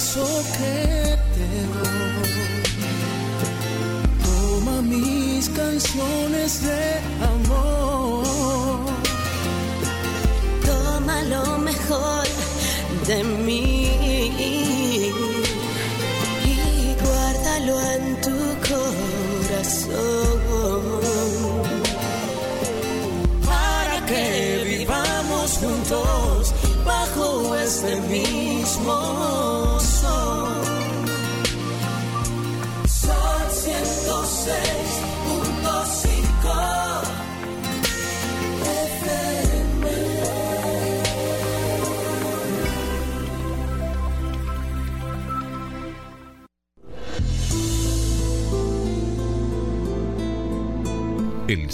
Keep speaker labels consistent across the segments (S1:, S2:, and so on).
S1: abrazo que te doy. Toma mis canciones de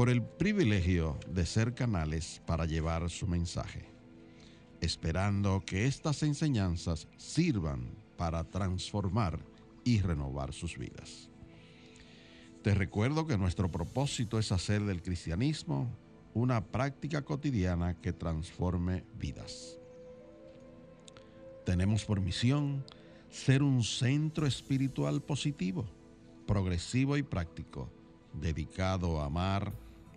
S2: por el privilegio de ser canales para llevar su mensaje, esperando que estas enseñanzas sirvan para transformar y renovar sus vidas. Te recuerdo que nuestro propósito es hacer del cristianismo una práctica cotidiana que transforme vidas. Tenemos por misión ser un centro espiritual positivo, progresivo y práctico, dedicado a amar,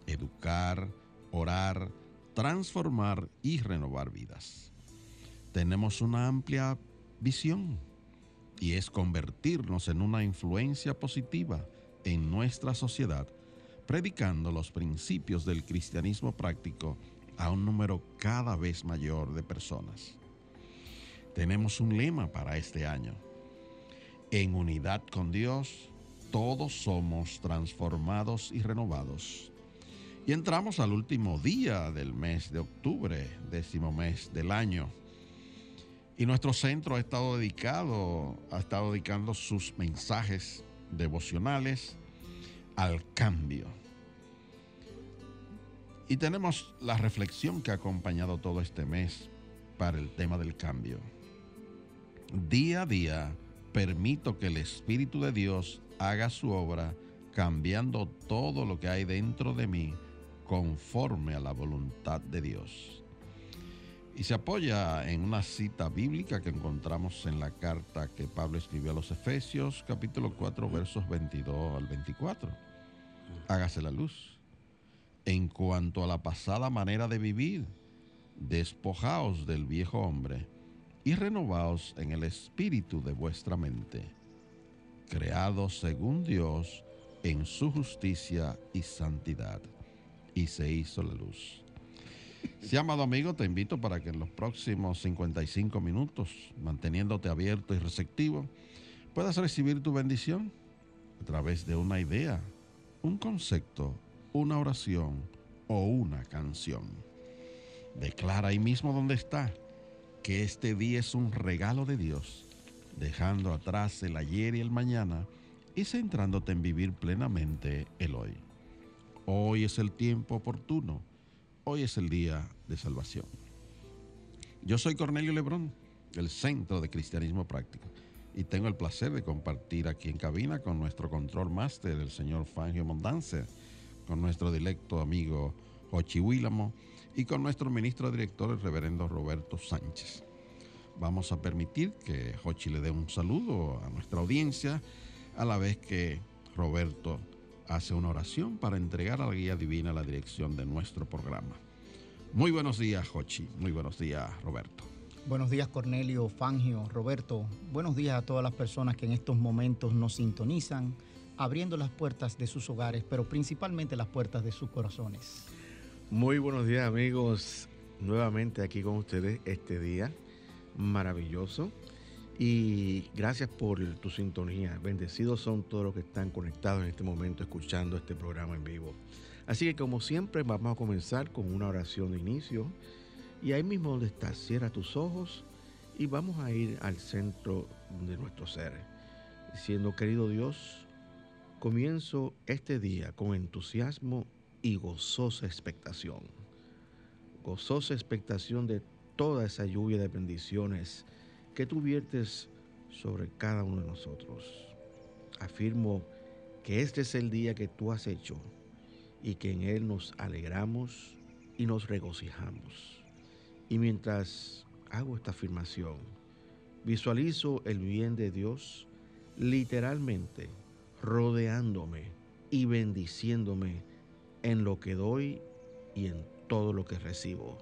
S2: educar, orar, transformar y renovar vidas. Tenemos una amplia visión y es convertirnos en una influencia positiva en nuestra sociedad, predicando los principios del cristianismo práctico a un número cada vez mayor de personas. Tenemos un lema para este año. En unidad con Dios, todos somos transformados y renovados. Y entramos al último día del mes de octubre, décimo mes del año. Y nuestro centro ha estado dedicado, ha estado dedicando sus mensajes devocionales al cambio. Y tenemos la reflexión que ha acompañado todo este mes para el tema del cambio. Día a día permito que el Espíritu de Dios haga su obra cambiando todo lo que hay dentro de mí conforme a la voluntad de Dios. Y se apoya en una cita bíblica que encontramos en la carta que Pablo escribió a los Efesios, capítulo 4, versos 22 al 24. Hágase la luz. En cuanto a la pasada manera de vivir, despojaos del viejo hombre y renovaos en el espíritu de vuestra mente, creados según Dios en su justicia y santidad. Y se hizo la luz. Si amado amigo, te invito para que en los próximos 55 minutos, manteniéndote abierto y receptivo, puedas recibir tu bendición a través de una idea, un concepto, una oración o una canción. Declara ahí mismo donde está que este día es un regalo de Dios, dejando atrás el ayer y el mañana y centrándote en vivir plenamente el hoy. Hoy es el tiempo oportuno. Hoy es el día de salvación. Yo soy Cornelio Lebrón, del Centro de Cristianismo Práctico, y tengo el placer de compartir aquí en cabina con nuestro control máster, el señor Fangio Mondance, con nuestro directo amigo Ochi Willamo y con nuestro ministro director, el reverendo Roberto Sánchez. Vamos a permitir que Hochi le dé un saludo a nuestra audiencia, a la vez que Roberto hace una oración para entregar a la guía divina la dirección de nuestro programa. Muy buenos días, Jochi. Muy buenos días, Roberto.
S3: Buenos días, Cornelio, Fangio, Roberto. Buenos días a todas las personas que en estos momentos nos sintonizan, abriendo las puertas de sus hogares, pero principalmente las puertas de sus corazones.
S4: Muy buenos días, amigos. Nuevamente aquí con ustedes este día maravilloso. Y gracias por tu sintonía. Bendecidos son todos los que están conectados en este momento escuchando este programa en vivo. Así que como siempre vamos a comenzar con una oración de inicio. Y ahí mismo donde estás, cierra tus ojos y vamos a ir al centro de nuestro ser. Diciendo, querido Dios, comienzo este día con entusiasmo y gozosa expectación. Gozosa expectación de toda esa lluvia de bendiciones que tú viertes sobre cada uno de nosotros. Afirmo que este es el día que tú has hecho y que en él nos alegramos y nos regocijamos. Y mientras hago esta afirmación, visualizo el bien de Dios literalmente rodeándome y bendiciéndome en lo que doy y en todo lo que recibo.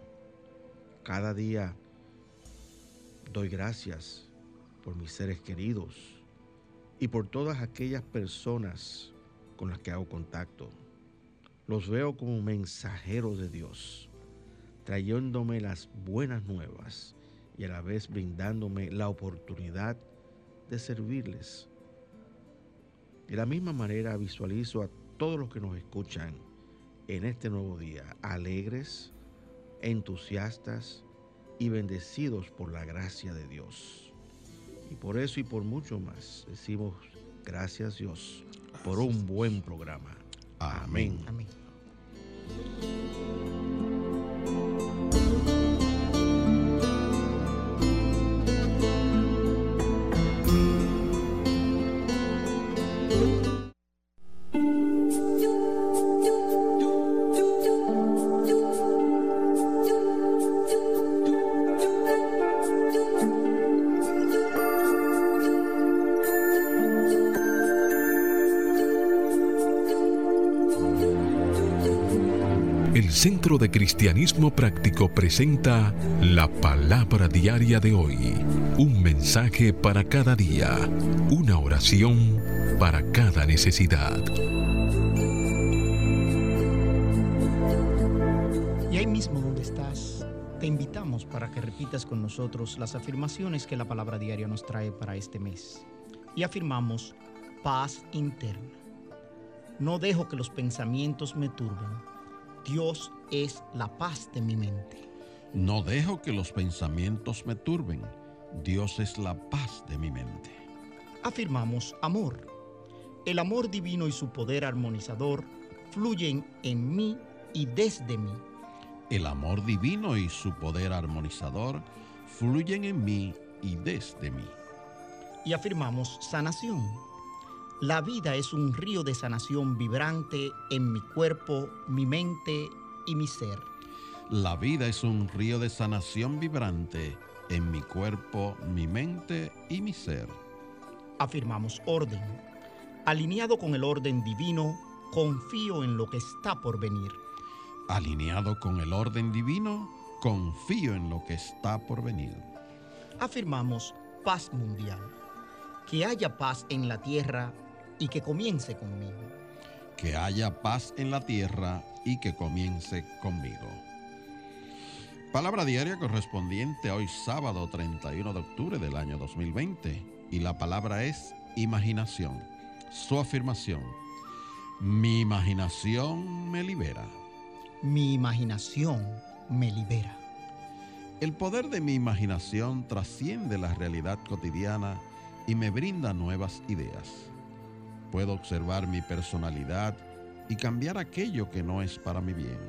S4: Cada día doy gracias por mis seres queridos y por todas aquellas personas con las que hago contacto. Los veo como mensajeros de Dios, trayéndome las buenas nuevas y a la vez brindándome la oportunidad de servirles. De la misma manera visualizo a todos los que nos escuchan en este nuevo día, alegres, entusiastas y bendecidos por la gracia de Dios. Y por eso y por mucho más decimos gracias Dios por un buen programa. Amén.
S3: Amén.
S5: Centro de Cristianismo Práctico presenta la palabra diaria de hoy. Un mensaje para cada día. Una oración para cada necesidad.
S3: Y ahí mismo donde estás, te invitamos para que repitas con nosotros las afirmaciones que la palabra diaria nos trae para este mes. Y afirmamos paz interna. No dejo que los pensamientos me turben. Dios es la paz de mi mente.
S2: No dejo que los pensamientos me turben. Dios es la paz de mi mente.
S3: Afirmamos amor. El amor divino y su poder armonizador fluyen en mí y desde mí.
S2: El amor divino y su poder armonizador fluyen en mí y desde mí.
S3: Y afirmamos sanación. La vida es un río de sanación vibrante en mi cuerpo, mi mente y mi ser.
S2: La vida es un río de sanación vibrante en mi cuerpo, mi mente y mi ser.
S3: Afirmamos orden. Alineado con el orden divino, confío en lo que está por venir.
S2: Alineado con el orden divino, confío en lo que está por venir.
S3: Afirmamos paz mundial. Que haya paz en la tierra y que comience conmigo.
S2: Que haya paz en la tierra y que comience conmigo. Palabra diaria correspondiente a hoy sábado 31 de octubre del año 2020 y la palabra es imaginación. Su afirmación. Mi imaginación me libera.
S3: Mi imaginación me libera.
S2: El poder de mi imaginación trasciende la realidad cotidiana y me brinda nuevas ideas. Puedo observar mi personalidad y cambiar aquello que no es para mi bien.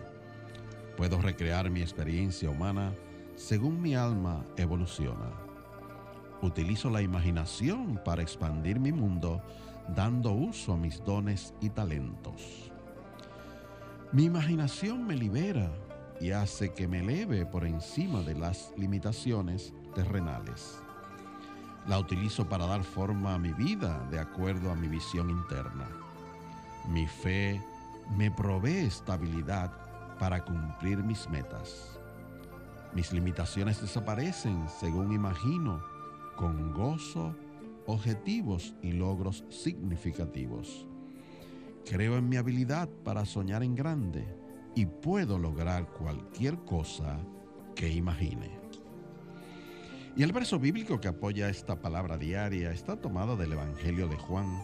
S2: Puedo recrear mi experiencia humana según mi alma evoluciona. Utilizo la imaginación para expandir mi mundo dando uso a mis dones y talentos. Mi imaginación me libera y hace que me eleve por encima de las limitaciones terrenales. La utilizo para dar forma a mi vida de acuerdo a mi visión interna. Mi fe me provee estabilidad para cumplir mis metas. Mis limitaciones desaparecen, según imagino, con gozo, objetivos y logros significativos. Creo en mi habilidad para soñar en grande y puedo lograr cualquier cosa que imagine. Y el verso bíblico que apoya esta palabra diaria está tomado del Evangelio de Juan,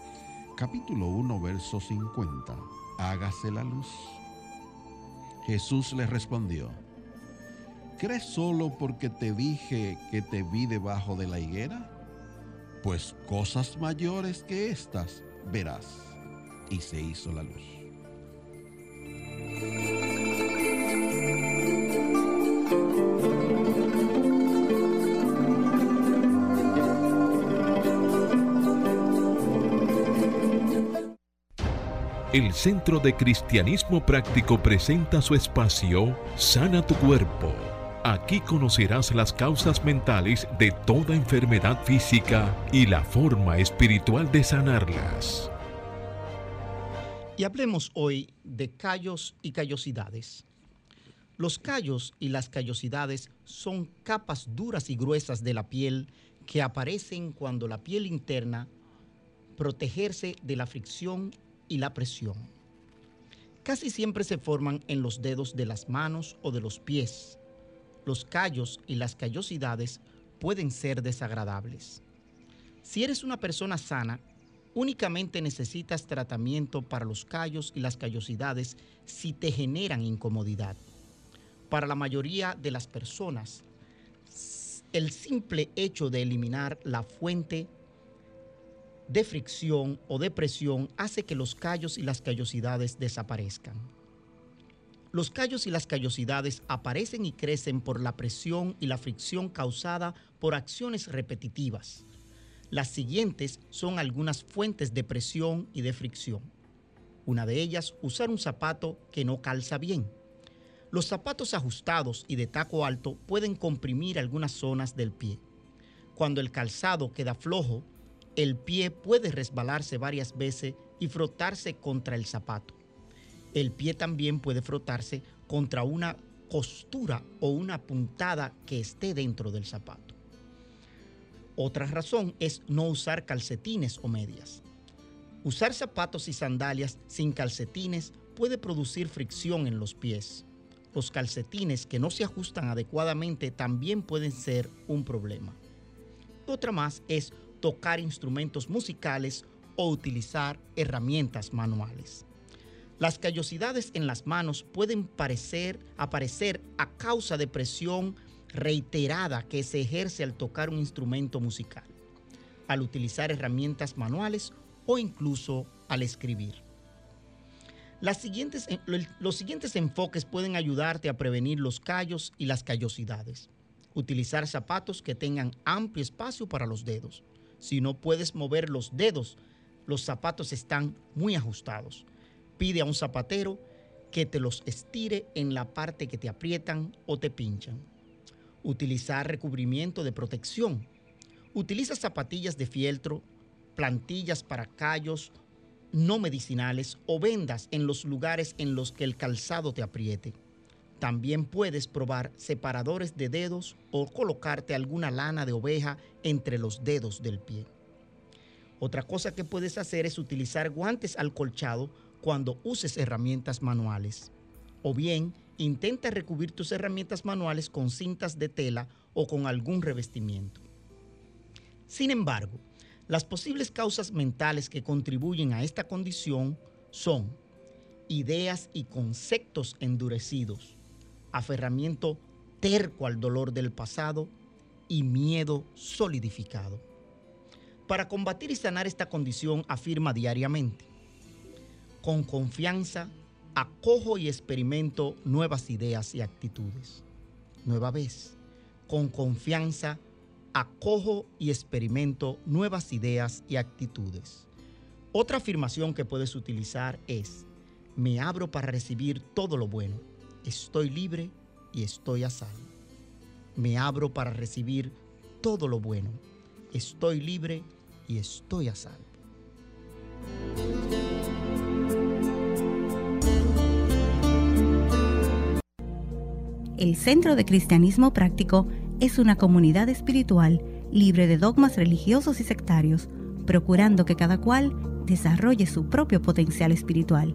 S2: capítulo 1, verso 50. Hágase la luz. Jesús le respondió, ¿crees solo porque te dije que te vi debajo de la higuera? Pues cosas mayores que estas verás. Y se hizo la luz.
S5: El Centro de Cristianismo Práctico presenta su espacio Sana tu Cuerpo. Aquí conocerás las causas mentales de toda enfermedad física y la forma espiritual de sanarlas.
S3: Y hablemos hoy de callos y callosidades. Los callos y las callosidades son capas duras y gruesas de la piel que aparecen cuando la piel interna protegerse de la fricción y la presión. Casi siempre se forman en los dedos de las manos o de los pies. Los callos y las callosidades pueden ser desagradables. Si eres una persona sana, únicamente necesitas tratamiento para los callos y las callosidades si te generan incomodidad. Para la mayoría de las personas, el simple hecho de eliminar la fuente de fricción o de presión hace que los callos y las callosidades desaparezcan. Los callos y las callosidades aparecen y crecen por la presión y la fricción causada por acciones repetitivas. Las siguientes son algunas fuentes de presión y de fricción. Una de ellas, usar un zapato que no calza bien. Los zapatos ajustados y de taco alto pueden comprimir algunas zonas del pie. Cuando el calzado queda flojo, el pie puede resbalarse varias veces y frotarse contra el zapato. El pie también puede frotarse contra una costura o una puntada que esté dentro del zapato. Otra razón es no usar calcetines o medias. Usar zapatos y sandalias sin calcetines puede producir fricción en los pies. Los calcetines que no se ajustan adecuadamente también pueden ser un problema. Otra más es tocar instrumentos musicales o utilizar herramientas manuales. Las callosidades en las manos pueden parecer, aparecer a causa de presión reiterada que se ejerce al tocar un instrumento musical, al utilizar herramientas manuales o incluso al escribir. Los siguientes enfoques pueden ayudarte a prevenir los callos y las callosidades. Utilizar zapatos que tengan amplio espacio para los dedos. Si no puedes mover los dedos, los zapatos están muy ajustados. Pide a un zapatero que te los estire en la parte que te aprietan o te pinchan. Utilizar recubrimiento de protección. Utiliza zapatillas de fieltro, plantillas para callos no medicinales o vendas en los lugares en los que el calzado te apriete. También puedes probar separadores de dedos o colocarte alguna lana de oveja entre los dedos del pie. Otra cosa que puedes hacer es utilizar guantes al colchado cuando uses herramientas manuales. O bien, intenta recubrir tus herramientas manuales con cintas de tela o con algún revestimiento. Sin embargo, las posibles causas mentales que contribuyen a esta condición son ideas y conceptos endurecidos, aferramiento terco al dolor del pasado y miedo solidificado. Para combatir y sanar esta condición afirma diariamente, con confianza acojo y experimento nuevas ideas y actitudes. Nueva vez, con confianza acojo y experimento nuevas ideas y actitudes. Otra afirmación que puedes utilizar es, me abro para recibir todo lo bueno estoy libre y estoy a salvo. Me abro para recibir todo lo bueno. Estoy libre y estoy a salvo.
S6: El Centro de Cristianismo Práctico es una comunidad espiritual libre de dogmas religiosos y sectarios, procurando que cada cual desarrolle su propio potencial espiritual.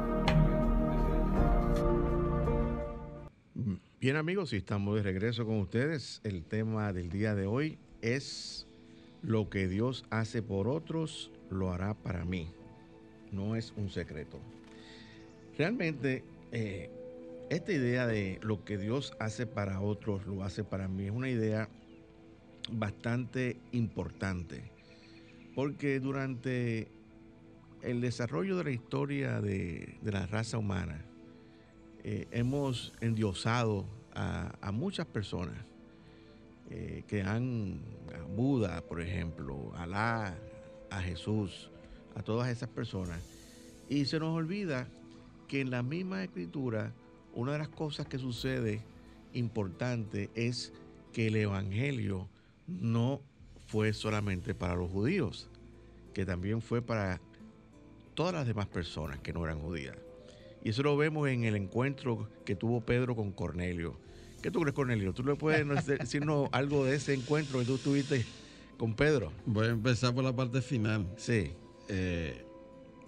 S4: Bien amigos, y estamos de regreso con ustedes. El tema del día de hoy es lo que Dios hace por otros, lo hará para mí. No es un secreto. Realmente, eh, esta idea de lo que Dios hace para otros, lo hace para mí, es una idea bastante importante. Porque durante el desarrollo de la historia de, de la raza humana, eh, hemos endiosado a, muchas personas eh, que han, a Buda, por ejemplo, a Alá, a Jesús, a todas esas personas. Y se nos olvida que en la misma escritura, una de las cosas que sucede importante es que el Evangelio no fue solamente para los judíos, que también fue para todas las demás personas que no eran judías. Y eso lo vemos en el encuentro que tuvo Pedro con Cornelio. ¿Qué tú crees, Cornelio? ¿Tú le puedes decirnos algo de ese encuentro que tú tuviste con Pedro?
S2: Voy a empezar por la parte final.
S4: Sí.
S2: Eh,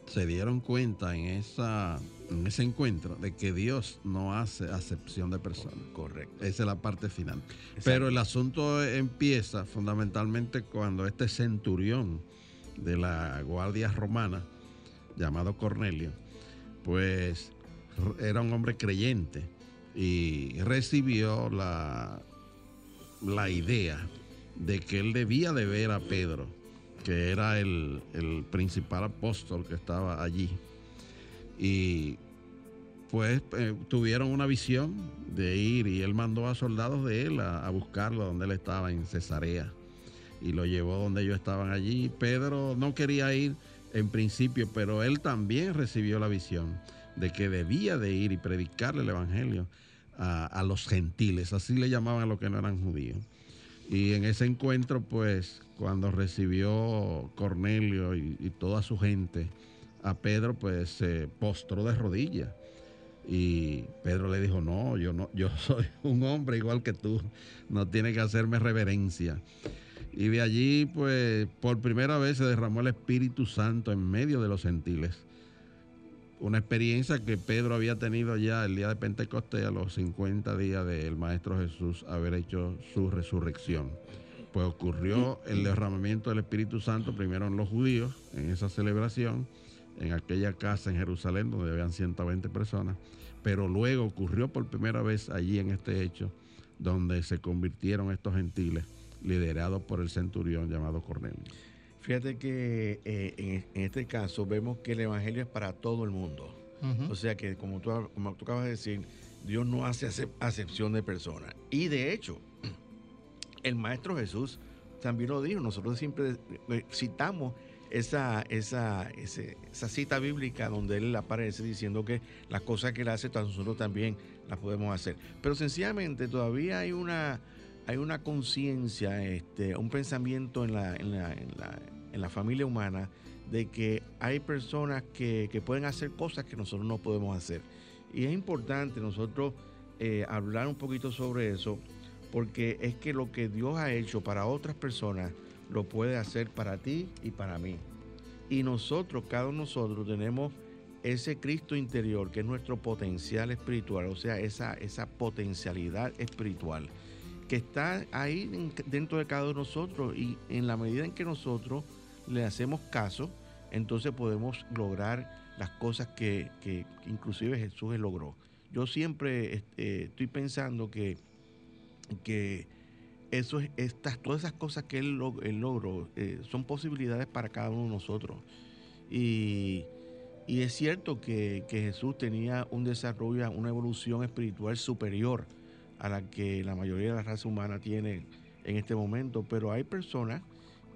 S2: se dieron cuenta en, esa, en ese encuentro de que Dios no hace acepción de personas.
S4: Correcto.
S2: Esa es la parte final. Pero el asunto empieza fundamentalmente cuando este centurión de la guardia romana, llamado Cornelio, pues era un hombre creyente y recibió la, la idea de que él debía de ver a Pedro, que era el, el principal apóstol que estaba allí. Y pues eh, tuvieron una visión de ir y él mandó a soldados de él a, a, buscarlo donde él estaba en Cesarea y lo llevó donde ellos estaban allí. Pedro no quería ir en principio, pero él también recibió la visión de que debía de ir y predicarle el evangelio a, los gentiles, así le llamaban a los que no eran judíos. Y en ese encuentro, pues, cuando recibió Cornelio y, y toda su gente a Pedro, pues se postró de rodillas. Y Pedro le dijo, no, yo no, yo soy un hombre igual que tú, no tiene que hacerme reverencia. Y de allí, pues, por primera vez se derramó el Espíritu Santo en medio de los gentiles. Una experiencia que Pedro había tenido ya el día de Pentecostés, a los 50 días del Maestro Jesús haber hecho su resurrección. Pues ocurrió el derramamiento del Espíritu Santo primero en los judíos, en esa celebración, en aquella casa en Jerusalén donde habían 120 personas, pero luego ocurrió por primera vez allí en este hecho, donde se convirtieron estos gentiles liderado por el centurión llamado Cornelio.
S4: Fíjate que eh, en, en, este caso vemos que el Evangelio es para todo el mundo. Uh -huh. O sea que, como tú, como tú, acabas de decir, Dios no hace acepción de personas. Y de hecho, el Maestro Jesús también lo dijo. Nosotros siempre eh, citamos esa, esa, ese, esa cita bíblica donde Él aparece diciendo que las cosas que Él hace, nosotros también las podemos hacer. Pero sencillamente todavía hay una hay una conciencia, este, un pensamiento en la, en, la, en, la, en la, familia humana de que hay personas que, que, pueden hacer cosas que nosotros no podemos hacer. Y es importante nosotros eh, hablar un poquito sobre eso, porque es que lo que Dios ha hecho para otras personas lo puede hacer para ti y para mí. Y nosotros, cada uno de nosotros, tenemos ese Cristo interior que es nuestro potencial espiritual, o sea, esa, esa potencialidad espiritual que está ahí dentro de cada uno de nosotros y en la medida en que nosotros le hacemos caso, entonces podemos lograr las cosas que, que inclusive Jesús logró. Yo siempre eh, estoy pensando que, que eso, estas, todas esas cosas que él, logró eh, son posibilidades para cada uno de nosotros. Y, y es cierto que, que Jesús tenía un desarrollo, una evolución espiritual superior a la que la mayoría de la raza humana tiene en este momento, pero hay personas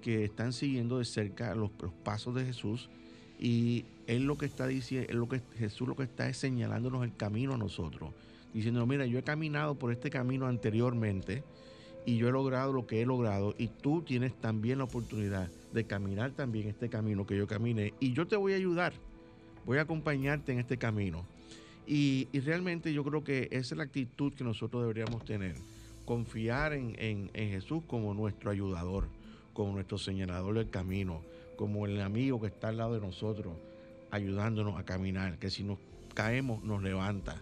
S4: que están siguiendo de cerca los, pasos de Jesús y él lo que está diciendo, lo que Jesús lo que está es señalándonos el camino a nosotros, diciendo, mira, yo he caminado por este camino anteriormente y yo he logrado lo que he logrado y tú tienes también la oportunidad de caminar también este camino que yo caminé y yo te voy a ayudar, voy a acompañarte en este camino. Y, realmente yo creo que esa es la actitud que nosotros deberíamos tener, confiar en, en- en Jesús como nuestro ayudador, como nuestro señalador del camino, como el amigo que está al lado de nosotros, ayudándonos a caminar, que si nos caemos nos levanta.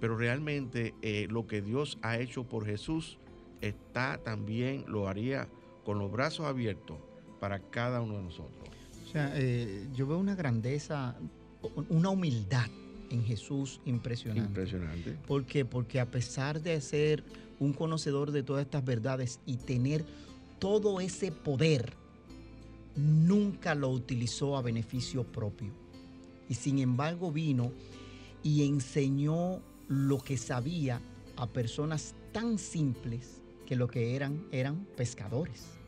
S4: Pero realmente eh, lo que Dios ha hecho por Jesús está también, lo haría con los brazos abiertos para cada uno de nosotros.
S3: O sea, eh, yo veo una grandeza, una humildad en Jesús impresionante.
S4: Impresionante.
S3: ¿Por qué? Porque a pesar de ser un conocedor de todas estas verdades y tener todo ese poder, nunca lo utilizó a beneficio propio. Y sin embargo vino y enseñó lo que sabía a personas tan simples que lo que eran eran pescadores.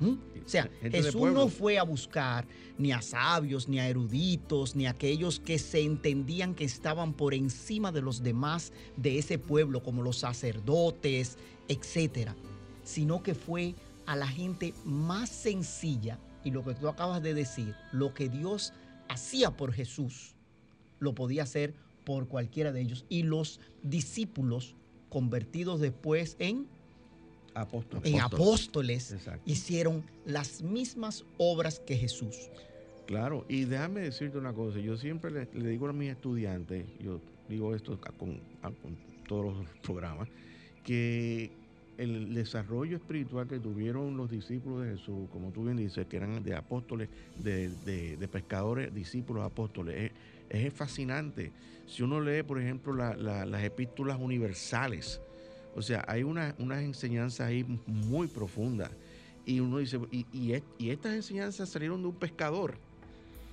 S3: ¿Mm? O sea,
S4: Gente
S3: Jesús no fue a buscar ni a sabios, ni a eruditos, ni a aquellos que se entendían que estaban por encima de los demás de ese pueblo, como los sacerdotes, etcétera, sino que fue a la gente más sencilla y lo que tú acabas de decir, lo que Dios hacía por Jesús, lo podía hacer por cualquiera de ellos y los discípulos convertidos después en
S4: Apóstoles.
S3: en apóstoles
S4: Exacto.
S3: hicieron las mismas obras que Jesús.
S4: Claro, y déjame decirte una cosa, yo siempre le, le digo a mis estudiantes, yo digo esto con, todos los programas, que el desarrollo espiritual que tuvieron los discípulos de Jesús, como tú bien dices, que eran de apóstoles, de, de- de pescadores, discípulos, apóstoles, es, es fascinante. Si uno lee, por ejemplo, la- la- las epístolas universales, o sea, hay una- unas enseñanzas ahí muy profundas. Y uno dice, y, y es- y estas enseñanzas salieron de un pescador.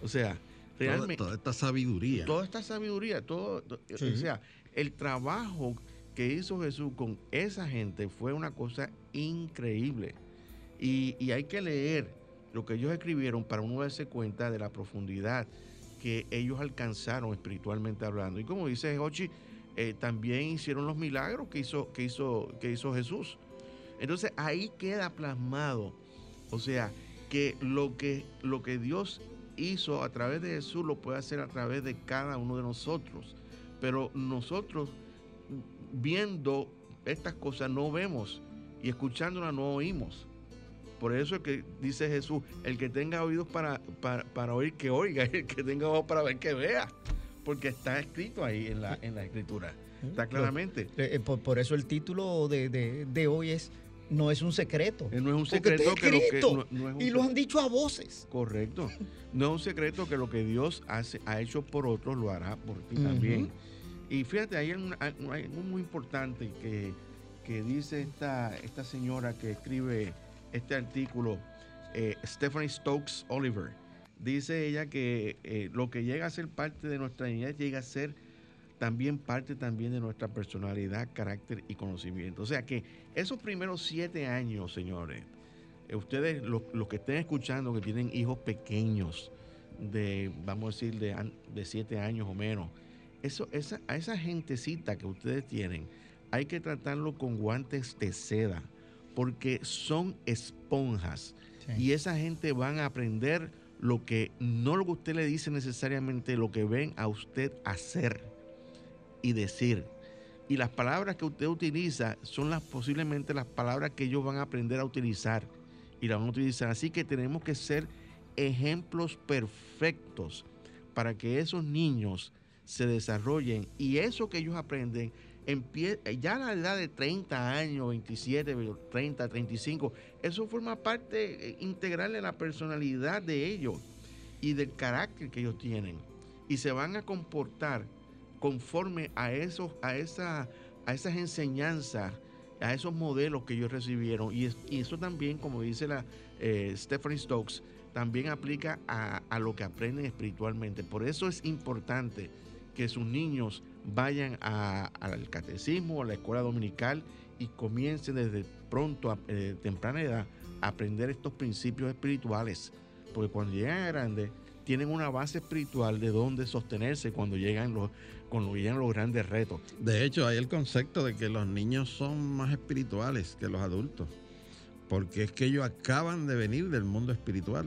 S4: O sea, realmente
S2: Toda, toda esta sabiduría.
S4: toda esta sabiduría, todo,
S3: Sí.
S4: o sea, el trabajo que hizo Jesús con esa gente fue una cosa increíble. Y, y hay que leer lo que ellos escribieron para uno darse cuenta de la profundidad que ellos alcanzaron espiritualmente hablando. Y como dice Jochi, eh, también hicieron los milagros que hizo, que hizo, que hizo Jesús. Entonces ahí queda plasmado, o sea, que lo que, lo que Dios hizo a través de Jesús lo puede hacer a través de cada uno de nosotros. Pero nosotros viendo estas cosas no vemos y escuchándolas no oímos. Por eso es que dice Jesús, el que tenga oídos para, para, para oír, que oiga, el que tenga ojos para ver, que vea. Porque está escrito ahí en la, en la escritura. Está claramente.
S3: Eh, eh, por, por eso el título de, de- de hoy es No es un secreto.
S4: Eh, No es un
S3: Porque está
S4: secreto que lo que. no- no es
S3: y lo han dicho a voces.
S4: Correcto. No es un secreto que lo que Dios hace, ha hecho por otros lo hará por ti también. Y fíjate, hay, un- hay un- hay algo muy importante que, que dice esta, esta señora que escribe este artículo, eh, Stephanie Stokes Oliver. Dice ella que eh, lo que llega a ser parte de nuestra niñez llega a ser también parte también de nuestra personalidad, carácter y conocimiento. O sea que esos primeros siete años, señores, eh, ustedes, los, los que estén escuchando, que tienen hijos pequeños, de, vamos a decir, de, de siete años o menos, eso, esa, a esa gentecita que ustedes tienen, hay que tratarlo con guantes de seda, porque son esponjas. Y esa gente van a aprender lo que, no lo que usted le dice necesariamente, lo que ven a usted hacer y decir. Y las palabras que usted utiliza son las posiblemente las palabras que ellos van a aprender a utilizar y las van a utilizar. Así que tenemos que ser ejemplos perfectos para que esos niños se desarrollen y eso que ellos aprenden ya a la edad de 30 años, 27, 30, 35, eso forma parte eh, integral de la personalidad de ellos y del carácter que ellos tienen. Y se van a comportar conforme a esos a esa a esas enseñanzas a esos modelos que ellos recibieron. Y eso también como dice la eh, Stephanie Stokes también aplica a, a lo que aprenden espiritualmente. Por eso es importante que sus niños vayan a- al catecismo a la escuela dominical y comiencen desde pronto, a eh, temprana edad, aprender estos principios espirituales. Porque cuando llegan a grandes, tienen una base espiritual de donde sostenerse cuando llegan los, cuando llegan los grandes retos.
S2: De hecho, hay el concepto de que los niños son más espirituales que los adultos. Porque es que ellos acaban de venir del mundo espiritual.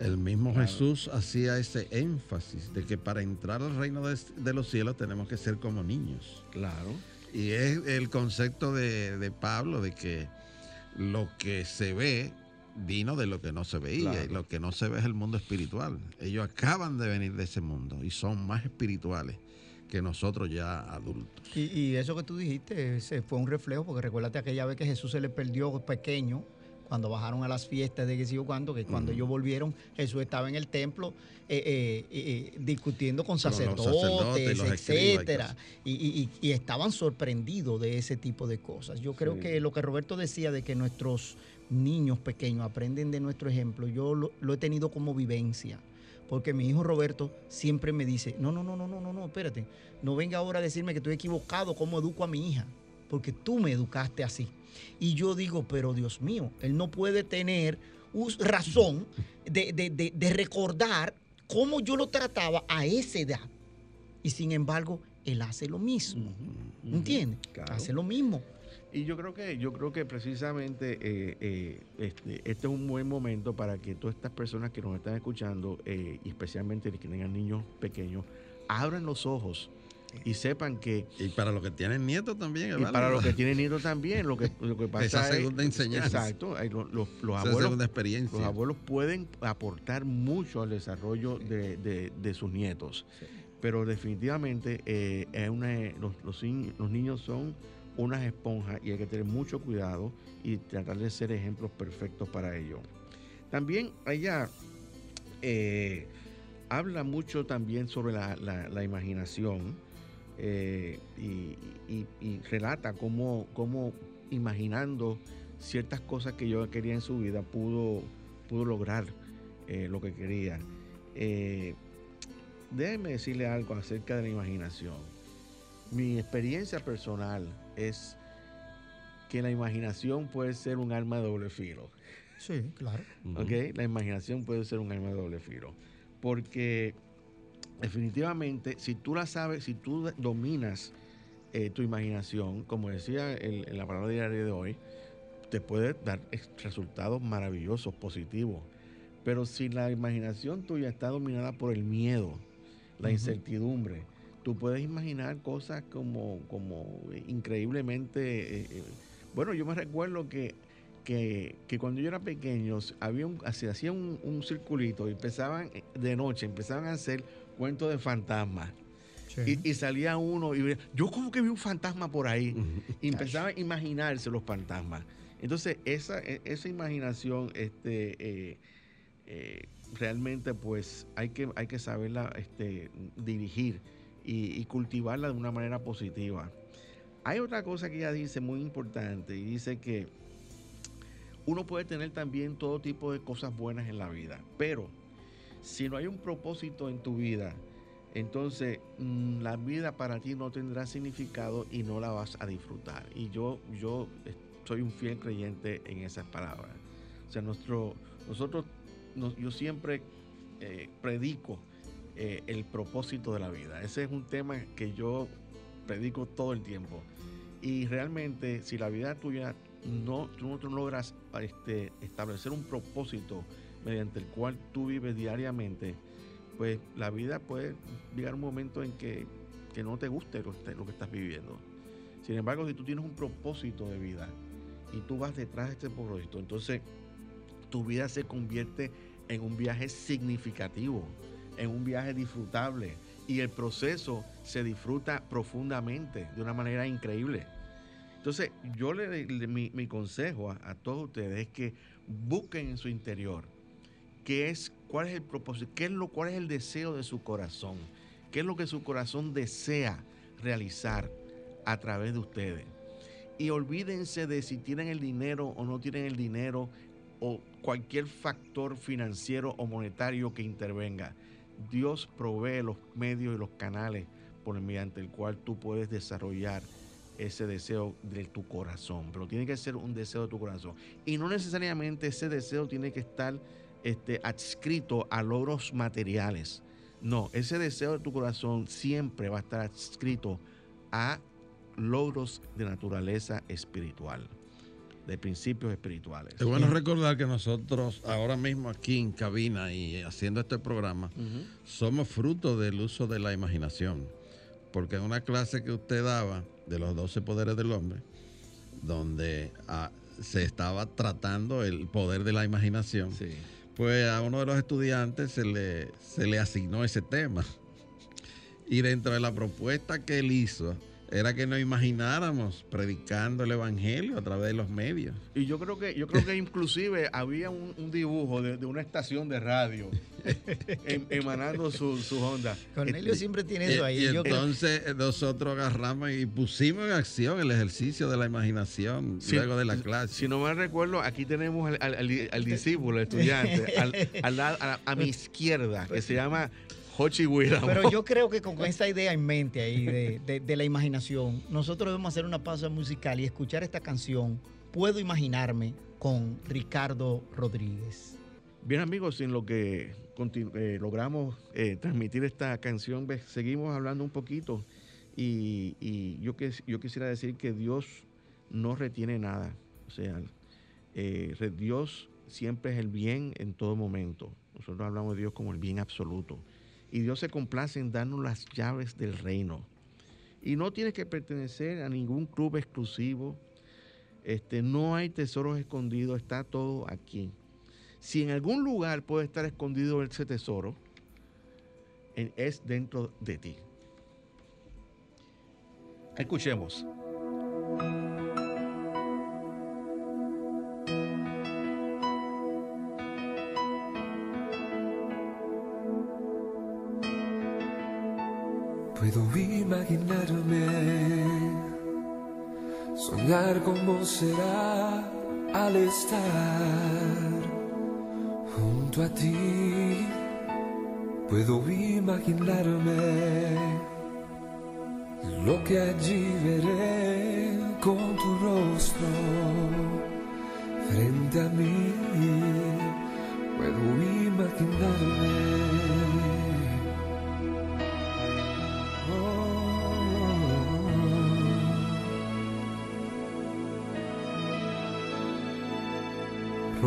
S2: El mismo
S4: claro.
S2: Jesús hacía ese énfasis de que para entrar al reino de, de los cielos tenemos que ser como niños.
S4: Claro.
S2: Y es el concepto de, de Pablo de que lo que se ve vino de lo que no se veía
S4: Claro.
S2: y lo que no se ve es el mundo espiritual. Ellos acaban de venir de ese mundo y son más espirituales que nosotros ya adultos.
S3: Y, y eso que tú dijiste ese fue un reflejo, porque recuérdate aquella vez que Jesús se le perdió pequeño, cuando bajaron a las fiestas de que sé yo cuándo, que cuando ellos volvieron, Jesús estaba en el templo eh, eh, eh, discutiendo con sacerdotes,
S2: sacerdotes
S3: etcétera. Y, y- y- y estaban sorprendidos de ese tipo de cosas. Yo creo
S4: Sí.
S3: que lo que Roberto decía de que nuestros niños pequeños aprenden de nuestro ejemplo, yo lo, lo he tenido como vivencia. Porque mi hijo Roberto siempre me dice, no, no, no, no, no, no, no, espérate, no venga ahora a decirme que estoy equivocado cómo educo a mi hija, porque tú me educaste así. Y yo digo, pero Dios mío, él no puede tener razón de, de- de- de recordar cómo yo lo trataba a esa edad. Y sin embargo, él hace lo mismo. ¿Entiendes?
S4: Claro.
S3: Hace lo mismo.
S4: Y yo creo que, yo creo que precisamente eh, eh, este, este es un buen momento para que todas estas personas que nos están escuchando, eh, y especialmente los que tengan niños pequeños, abran los ojos y sepan que
S2: Y para los que tienen nietos también. es
S4: y para los que tienen nietos también, lo que, lo que pasa
S2: Esa
S4: es-
S2: segunda enseñanza.
S4: Exacto, hay los, los- los
S2: Esa
S4: abuelos,
S2: segunda experiencia.
S4: los abuelos pueden aportar mucho al desarrollo de, de- de sus nietos. Pero definitivamente eh, es una- los, los los niños son unas esponjas y hay que tener mucho cuidado y tratar de ser ejemplos perfectos para ellos. También ella eh, habla mucho también sobre la, la- la imaginación eh, y, y- y relata cómo, cómo imaginando ciertas cosas que yo quería en su vida pudo, pudo lograr eh, lo que quería. Eh, déjeme decirle algo acerca de la imaginación. Mi experiencia personal es que la imaginación puede ser un arma de doble filo.
S3: Sí, claro.
S4: ¿ok? La imaginación puede ser un arma de doble filo. Porque definitivamente, si tú la sabes, si tú dominas eh, tu imaginación, como decía el- en la palabra diaria de hoy, te puede dar resultados maravillosos, positivos. Pero si la imaginación tuya está dominada por el miedo, la incertidumbre, tú puedes imaginar cosas como, como increíblemente... eh, eh, bueno, yo me recuerdo que, que, que cuando yo era pequeño había un, se hacía un, un circulito y empezaban de noche, empezaban a hacer cuentos de fantasmas.
S3: Sí.
S4: Y, y salía uno y yo como que vi un fantasma por ahí. Y empezaba a imaginarse los fantasmas. Entonces, esa, e- esa imaginación, este, eh, eh, realmente, pues, hay que, hay que saberla este, dirigir y, y cultivarla de una manera positiva. Hay otra cosa que ella dice muy importante y dice que uno puede tener también todo tipo de cosas buenas en la vida, pero si no hay un propósito en tu vida, entonces mm, la vida para ti no tendrá significado y no la vas a disfrutar. Y yo, yo soy un fiel creyente en esas palabras. O sea, nuestro, nosotros, nos- yo siempre eh, predico eh, el propósito de la vida. Ese es un tema que yo predico todo el tiempo. Y realmente, si la vida tuya no tú no logras este, establecer un propósito mediante el cual tú vives diariamente, pues la vida puede llegar un momento en que, que no te guste lo que estás viviendo. Sin embargo, si tú tienes un propósito de vida y tú vas detrás de este propósito, entonces tu vida se convierte en un viaje significativo, en un viaje disfrutable y el proceso se disfruta profundamente, de una manera increíble. Entonces, yo le, le- mi, mi consejo a, a todos ustedes es que busquen en su interior qué es, cuál es el propósito, qué es lo, cuál es el deseo de su corazón, qué es lo que su corazón desea realizar a través de ustedes. Y olvídense de si tienen el dinero o no tienen el dinero o cualquier factor financiero o monetario que intervenga. Dios provee los medios y los canales por mediante el cual tú puedes desarrollar ese deseo de tu corazón, pero tiene que ser un deseo de tu corazón. Y no necesariamente ese deseo tiene que estar este, adscrito a logros materiales. No, ese deseo de tu corazón siempre va a estar adscrito a logros de naturaleza espiritual, de principios espirituales.
S2: Es bueno recordar que nosotros ahora mismo aquí en cabina y haciendo este programa somos fruto del uso de la imaginación. Porque en una clase que usted daba de los 12 poderes del hombre, donde ah, se estaba tratando el poder de la imaginación,
S4: Sí.
S2: Pues a uno de los estudiantes se le, se le asignó ese tema. Y dentro de la propuesta que él hizo, era que nos imagináramos predicando el evangelio a través de los medios.
S4: Y yo creo que, yo creo que inclusive había un, un dibujo de, de una estación de radio em- emanando su, su onda.
S3: Cornelio
S4: Este,
S3: siempre tiene
S2: Y,
S3: eso ahí.
S2: y
S3: Yo
S2: entonces eh, nosotros agarramos y pusimos en acción el ejercicio de la imaginación
S4: Si-
S2: luego de la clase.
S4: Si no mal recuerdo, aquí tenemos al, al- al- al discípulo, al estudiante, al- al lado- a, a mi izquierda, que se llama Hochi Guiramo.
S3: Pero yo creo que con esta idea en mente ahí de, de- de la imaginación, nosotros debemos hacer una pausa musical y escuchar esta canción, Puedo imaginarme, con Ricardo Rodríguez.
S4: Bien amigos, en lo que eh, logramos eh, transmitir esta canción, seguimos hablando un poquito y, y yo, que, yo quisiera decir que Dios no retiene nada. O sea, eh, Dios siempre es el bien en todo momento. Nosotros hablamos de Dios como el bien absoluto. Y Dios se complace en darnos las llaves del reino. Y no tienes que pertenecer a ningún club exclusivo. Este, no hay tesoros escondidos, está todo aquí. Si en algún lugar puede estar escondido ese tesoro, es dentro de ti. Escuchemos.
S1: Imaginarme, soñar cómo será al estar junto a ti. Puedo imaginarme lo que allí veré con tu rostro frente a mí. Puedo imaginarme.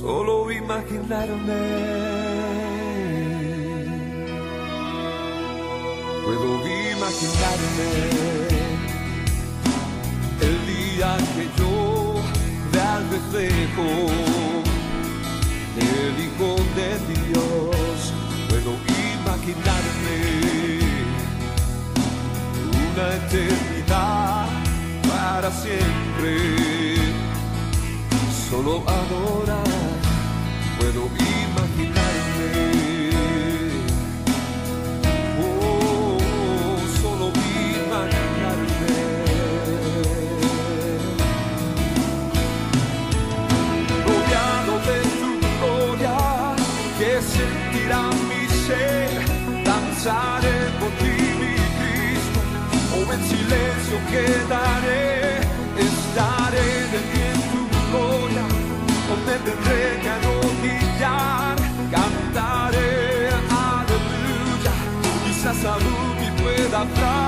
S1: Solo imaginarme. Puedo imaginarme el día que yo vea al reflejo del Hijo de Dios. Puedo imaginarme una eternidad para siempre. Solo adorar puedo imaginarme. Oh, solo imaginarme. Rodeado de tu gloria, que sentirá mi ser, danzaré por ti, mi Cristo, o en silencio quedaré, estaré de pie en tu gloria, o me tendré ni pueda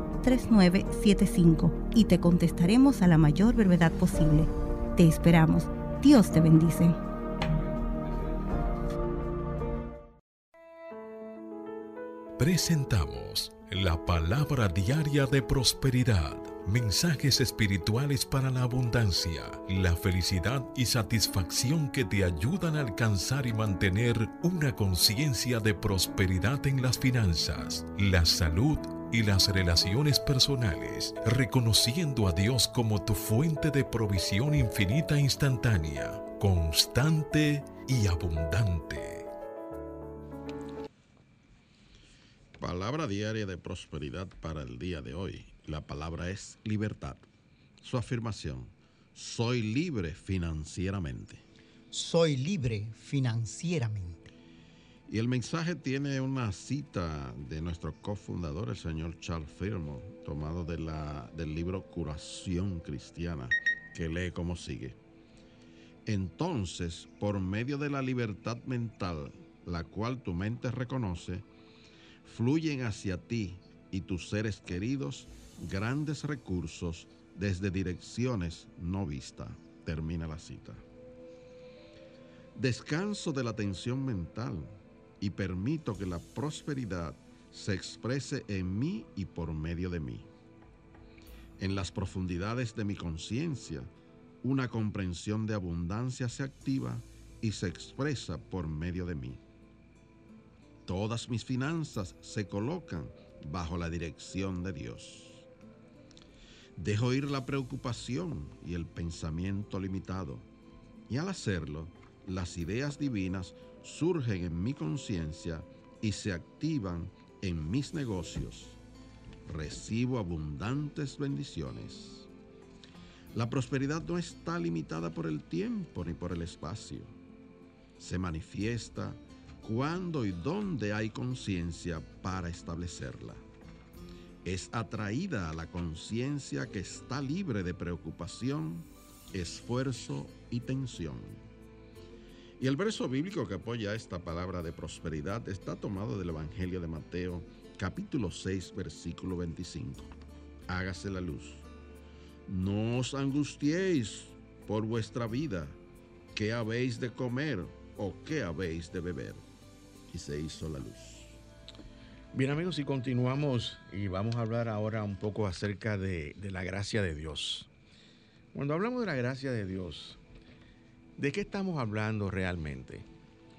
S6: 3975 y te contestaremos a la mayor brevedad posible. Te esperamos. Dios te bendice.
S5: Presentamos la palabra diaria de prosperidad. Mensajes espirituales para la abundancia, la felicidad y satisfacción que te ayudan a alcanzar y mantener una conciencia de prosperidad en las finanzas, la salud y las relaciones personales, reconociendo a Dios como tu fuente de provisión infinita e instantánea, constante y abundante.
S2: Palabra diaria de prosperidad para el día de hoy. La palabra es libertad. Su afirmación, soy libre financieramente.
S3: Soy libre financieramente.
S2: Y el mensaje tiene una cita de nuestro cofundador, el señor Charles Fillmore, tomado de la, del libro Curación Cristiana, que lee como sigue. Entonces, por medio de la libertad mental, la cual tu mente reconoce, fluyen hacia ti y tus seres queridos grandes recursos desde direcciones no vistas. Termina la cita. Descanso de la tensión mental y permito que la prosperidad se exprese en mí y por medio de mí. En las profundidades de mi conciencia, una comprensión de abundancia se activa y se expresa por medio de mí. Todas mis finanzas se colocan bajo la dirección de Dios. Dejo ir la preocupación y el pensamiento limitado, y al hacerlo, las ideas divinas surgen en mi conciencia y se activan en mis negocios. Recibo abundantes bendiciones. La prosperidad no está limitada por el tiempo ni por el espacio. Se manifiesta cuando y dónde hay conciencia para establecerla. Es atraída a la conciencia que está libre de preocupación, esfuerzo y tensión. Y el verso bíblico que apoya esta palabra de prosperidad está tomado del Evangelio de Mateo, capítulo 6, versículo 25. Hágase la luz. No os angustiéis por vuestra vida, qué habéis de comer o qué habéis de beber. Y se hizo la luz.
S4: Bien amigos, y continuamos y vamos a hablar ahora un poco acerca de, de la gracia de Dios. Cuando hablamos de la gracia de Dios, ¿De qué estamos hablando realmente?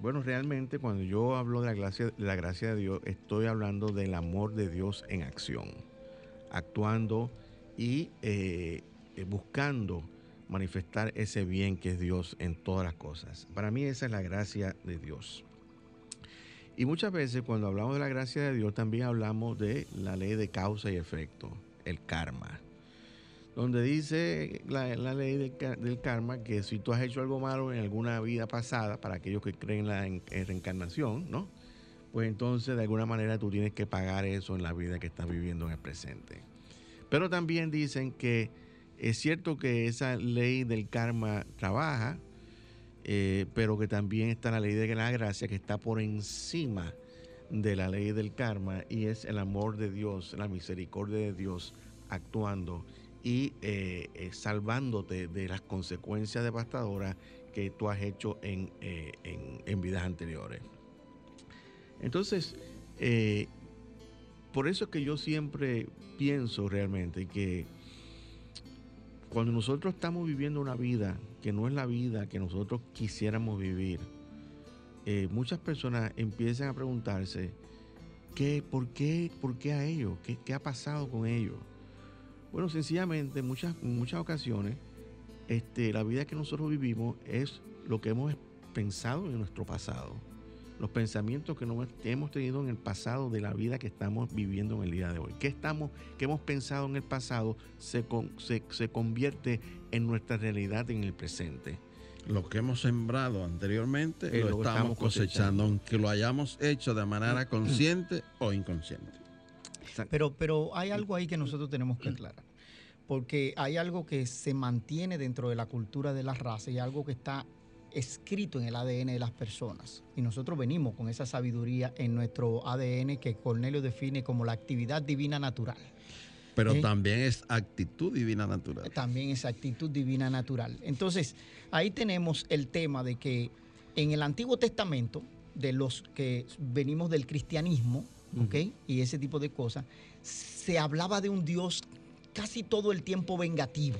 S4: Bueno, realmente cuando yo hablo de la gracia, de la gracia de Dios, estoy hablando del amor de Dios en acción, actuando y eh, eh, buscando manifestar ese bien que es Dios en todas las cosas. Para mí esa es la gracia de Dios. Y muchas veces cuando hablamos de la gracia de Dios también hablamos de la ley de causa y efecto, el karma donde dice la, ley del, karma que si tú has hecho algo malo en alguna vida pasada, para aquellos que creen en la reencarnación, ¿no? Pues entonces de alguna manera tú tienes que pagar eso en la vida que estás viviendo en el presente. Pero también dicen que es cierto que esa ley del karma trabaja, eh, pero que también está la ley de la gracia que está por encima de la ley del karma y es el amor de Dios, la misericordia de Dios actuando y eh, eh, salvándote de las consecuencias devastadoras que tú has hecho en, eh, vidas anteriores. Entonces, por eso es que yo siempre pienso realmente que cuando nosotros estamos viviendo una vida que no es la vida que nosotros quisiéramos vivir, muchas personas empiezan a preguntarse, ¿qué, por, qué, ¿por qué a ellos? ¿Qué, ¿Qué ha pasado con ellos? Bueno, sencillamente, en muchas, en muchas ocasiones, este, la vida que nosotros vivimos es lo que hemos pensado en nuestro pasado. Los pensamientos que no- que hemos tenido en el pasado de la vida que estamos viviendo en el día de hoy. ¿Qué, estamos, qué hemos pensado en el pasado se, con- se, se convierte en nuestra realidad en el presente?
S2: Lo que hemos sembrado anteriormente lo,
S4: lo
S2: estamos
S4: estamos
S2: cosechando,
S4: cosechando.
S2: aunque lo hayamos hecho de manera consciente o inconsciente.
S3: Pero, pero hay algo ahí que nosotros tenemos que aclarar. Porque hay algo que se mantiene dentro de la cultura de la raza y algo que está escrito en el ADN de las personas. Y nosotros venimos con esa sabiduría en nuestro ADN que Cornelio define como la actividad divina natural.
S2: Pero
S3: Eh.
S2: también es actitud divina natural.
S3: También esa actitud divina natural. Entonces, ahí tenemos el tema de que en el Antiguo Testamento, de los que venimos del cristianismo, ¿ok? Y ese tipo de cosas, se hablaba de un Dios casi todo el tiempo vengativo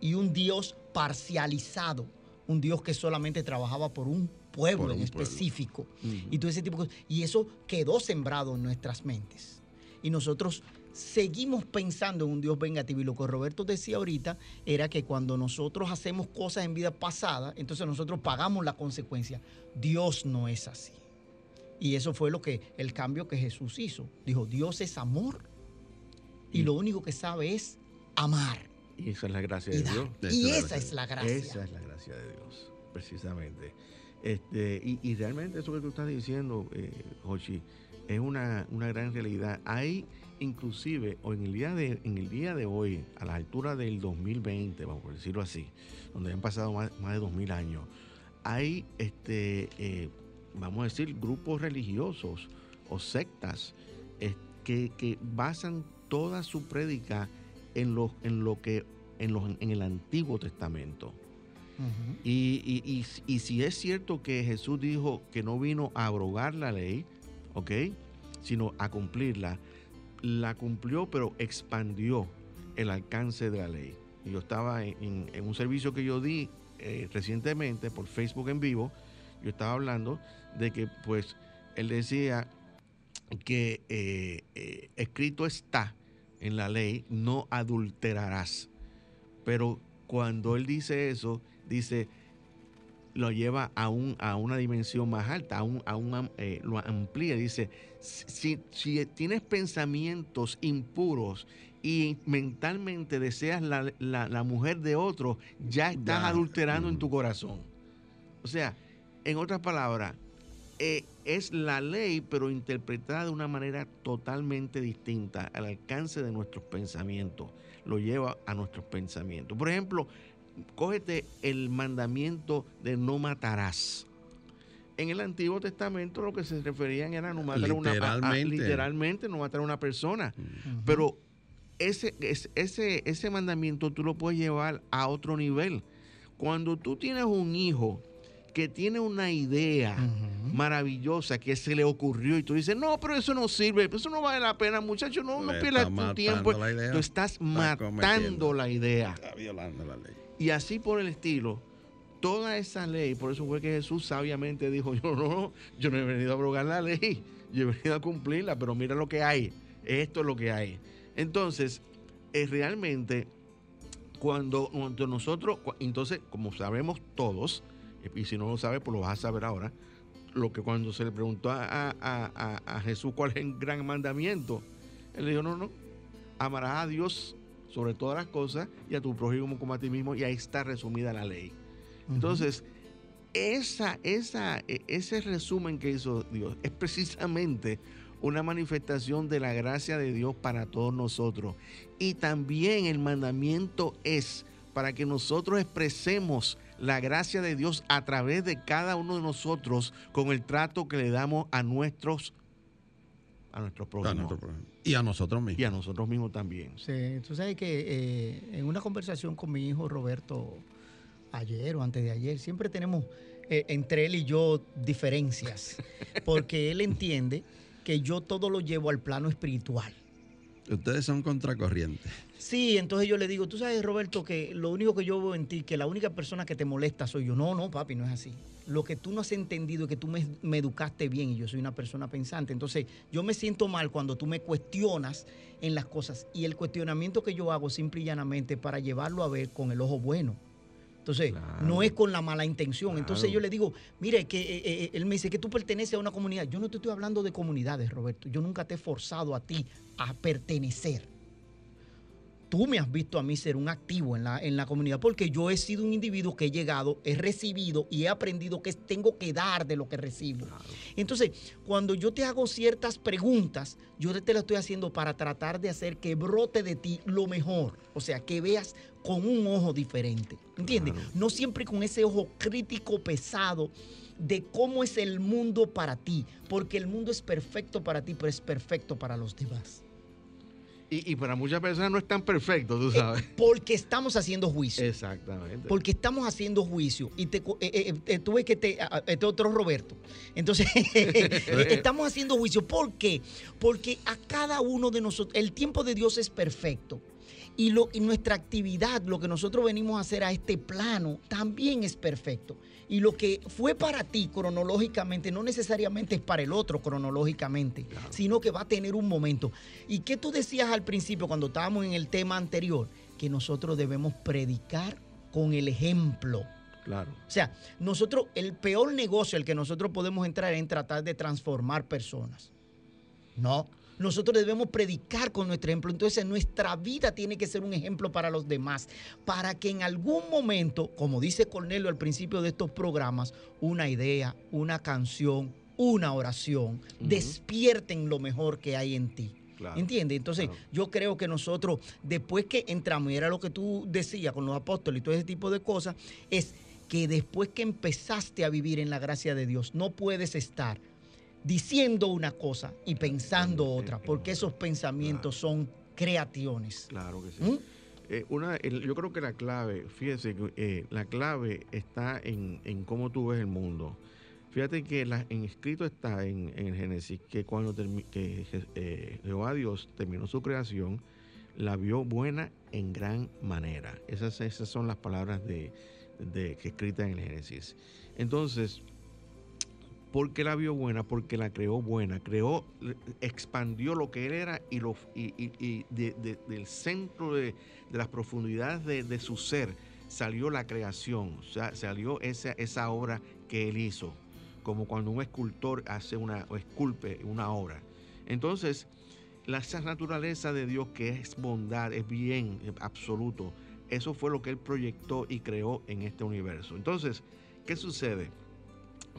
S3: y un Dios parcializado, un Dios que solamente trabajaba por un pueblo
S2: Por
S3: en
S2: pueblo.
S3: específico y todo ese tipo de cosas. Y eso quedó sembrado en nuestras mentes. Y nosotros seguimos pensando en un Dios vengativo. Y lo que Roberto decía ahorita era que cuando nosotros hacemos cosas en vida pasada, entonces nosotros pagamos la consecuencia. Dios no es así. Y eso fue lo que el cambio que Jesús hizo. Dijo, Dios es amor y
S4: Y-
S3: lo único que sabe es amar.
S4: Y esa es la gracia de. Dios.
S2: Esa
S3: Y
S2: es la
S3: esa
S2: gracia.
S3: es la gracia.
S4: Esa es la gracia de Dios, precisamente. Este, y, y realmente eso que tú estás diciendo, eh, es una, una gran realidad. Hay inclusive, o en el, día de, en el día de hoy, a la altura del 2020, vamos a decirlo así, donde han pasado más, más de 2000 años, hay, este, eh, vamos a decir, grupos religiosos o sectas eh, que, que basan toda su prédica en lo, en lo que en, los, en el Antiguo Testamento. Y, y- y- y si es cierto que Jesús dijo que no vino a abrogar la ley, ¿ok? Sino a cumplirla, la cumplió, pero expandió el alcance de la ley. Yo estaba en, en- en un servicio que yo di eh, recientemente por Facebook en vivo, yo estaba hablando de que pues él decía que eh, eh, escrito está en la ley, no adulterarás. Pero cuando él dice eso, dice, lo lleva a, un, a una dimensión más alta, a un, a un, eh, lo amplía. Dice, si, si tienes pensamientos impuros y mentalmente deseas la, la- la mujer de otro, ya estás
S2: Ya,
S4: adulterando en
S2: mm.
S4: tu corazón. O sea, en otras palabras, eh, es la ley, pero interpretada de una manera totalmente distinta al alcance de nuestros pensamientos. Lo lleva a nuestros pensamientos. Por ejemplo, cógete el mandamiento de no matarás. En el Antiguo Testamento lo que se referían era no matar a una a- a-
S2: Literalmente.
S4: literalmente no matar a una persona. Pero ese, es- ese, ese mandamiento tú lo puedes llevar a otro nivel. Cuando tú tienes un hijo que tiene una idea. Maravillosa que se le ocurrió y tú dices, no, pero eso no sirve, eso no vale la pena, muchacho, no, no pierdas tu tiempo. Tú estás
S2: Está
S4: matando la idea.
S2: Está violando la ley.
S4: Y así por el estilo, toda esa ley, por eso fue que Jesús sabiamente dijo, yo no, yo no he venido a abrogar la ley, yo he venido a cumplirla, pero mira lo que hay, esto es lo que hay. Entonces, es realmente cuando, cuando nosotros, entonces, como sabemos todos, y si no lo sabes, pues lo vas a saber ahora, lo que cuando se le preguntó a, a- a- Jesús cuál es el gran mandamiento, él le dijo, no, no, amarás a Dios sobre todas las cosas y a tu prójimo como a ti mismo, y ahí está resumida la ley. Entonces, esa, esa, e- ese resumen que hizo Dios es precisamente una manifestación de la gracia de Dios para todos nosotros. Y también el mandamiento es para que nosotros expresemos la gracia de Dios a través de cada uno de nosotros con el trato que le damos a nuestros a nuestros
S2: A
S4: prójimos
S2: nuestro prójimo. Y a nosotros mismos.
S4: y a nosotros mismos también.
S3: Sí, tú sabes que eh, en una conversación con mi hijo Roberto ayer o antes de ayer, siempre tenemos eh, entre él y yo diferencias, porque él entiende que yo todo lo llevo al plano espiritual.
S2: Ustedes son contracorrientes.
S3: Sí, entonces yo le digo, tú sabes, Roberto, que lo único que yo veo en ti, que la única persona que te molesta soy yo. No, no, papi, no es así. Lo que tú no has entendido es que tú me, me educaste bien y yo soy una persona pensante. Entonces, yo me siento mal cuando tú me cuestionas en las cosas. Y el cuestionamiento que yo hago simple y llanamente para llevarlo a ver con el ojo bueno. Entonces,
S4: Claro.
S3: no es con la mala intención. Entonces yo le digo, mire, que eh, eh, él me dice que tú perteneces a una comunidad. Yo no te estoy hablando de comunidades, Roberto. Yo nunca te he forzado a ti a pertenecer. Tú me has visto a mí ser un activo en la, en la comunidad porque yo he sido un individuo que he llegado, he recibido y he aprendido que tengo que dar de lo que recibo. Entonces, cuando yo te hago ciertas preguntas, yo te las estoy haciendo para tratar de hacer que brote de ti lo mejor. O sea, que veas con un ojo diferente. ¿Entiendes?
S4: Claro.
S3: No siempre con ese ojo crítico pesado de cómo es el mundo para ti. Porque el mundo es perfecto para ti, pero es perfecto para los demás.
S4: Y, y para muchas personas no es tan perfecto, tú sabes.
S3: Eh, porque estamos haciendo juicio.
S4: Exactamente.
S3: Porque estamos haciendo juicio. Y te, co- eh, eh, eh, tú ves que te, este otro Roberto. Entonces, estamos haciendo juicio. ¿Por qué? Porque a cada uno de nosotros, el tiempo de Dios es perfecto. Y, lo, y nuestra actividad, lo que nosotros venimos a hacer a este plano, también es perfecto. Y lo que fue para ti cronológicamente, no necesariamente es para el otro cronológicamente, sino que va a tener un momento. ¿Y qué tú decías al principio cuando estábamos en el tema anterior? Que nosotros debemos predicar con el ejemplo.
S4: Claro.
S3: O sea, nosotros, el peor negocio al que nosotros podemos entrar es en tratar de transformar personas. No. Nosotros debemos predicar con nuestro ejemplo. Entonces, nuestra vida tiene que ser un ejemplo para los demás. Para que en algún momento, como dice Cornelio al principio de estos programas, una idea, una canción, una oración, despierten lo mejor que hay en ti.
S4: Claro.
S3: ¿Entiendes? Entonces,
S4: Claro.
S3: yo creo que nosotros, después que entramos, y era lo que tú decías con los apóstoles y todo ese tipo de cosas, es que después que empezaste a vivir en la gracia de Dios, no puedes estar diciendo una cosa y pensando otra, porque esos pensamientos son creaciones.
S4: Claro que sí.
S3: ¿Mm?
S4: Eh, una, yo creo que la clave, fíjese eh, la clave está en, en cómo tú ves el mundo. Fíjate que la- en escrito está en, en el Génesis que cuando termi- que, eh, Jehová Dios terminó su creación, la vio buena en gran manera. Esas, esas son las palabras de, de- que escritas en el Génesis. Entonces, ¿por qué la vio buena? Porque la creó buena, creó, expandió lo que él era y, lo, y, y- y de- de- del centro de, de las profundidades de, su ser salió la creación, salió esa, esa obra que él hizo, como cuando un escultor hace una, o esculpe una obra. Entonces, la, esa naturaleza de Dios que es bondad, es bien absoluto, eso fue lo que él proyectó y creó en este universo. Entonces, ¿qué sucede?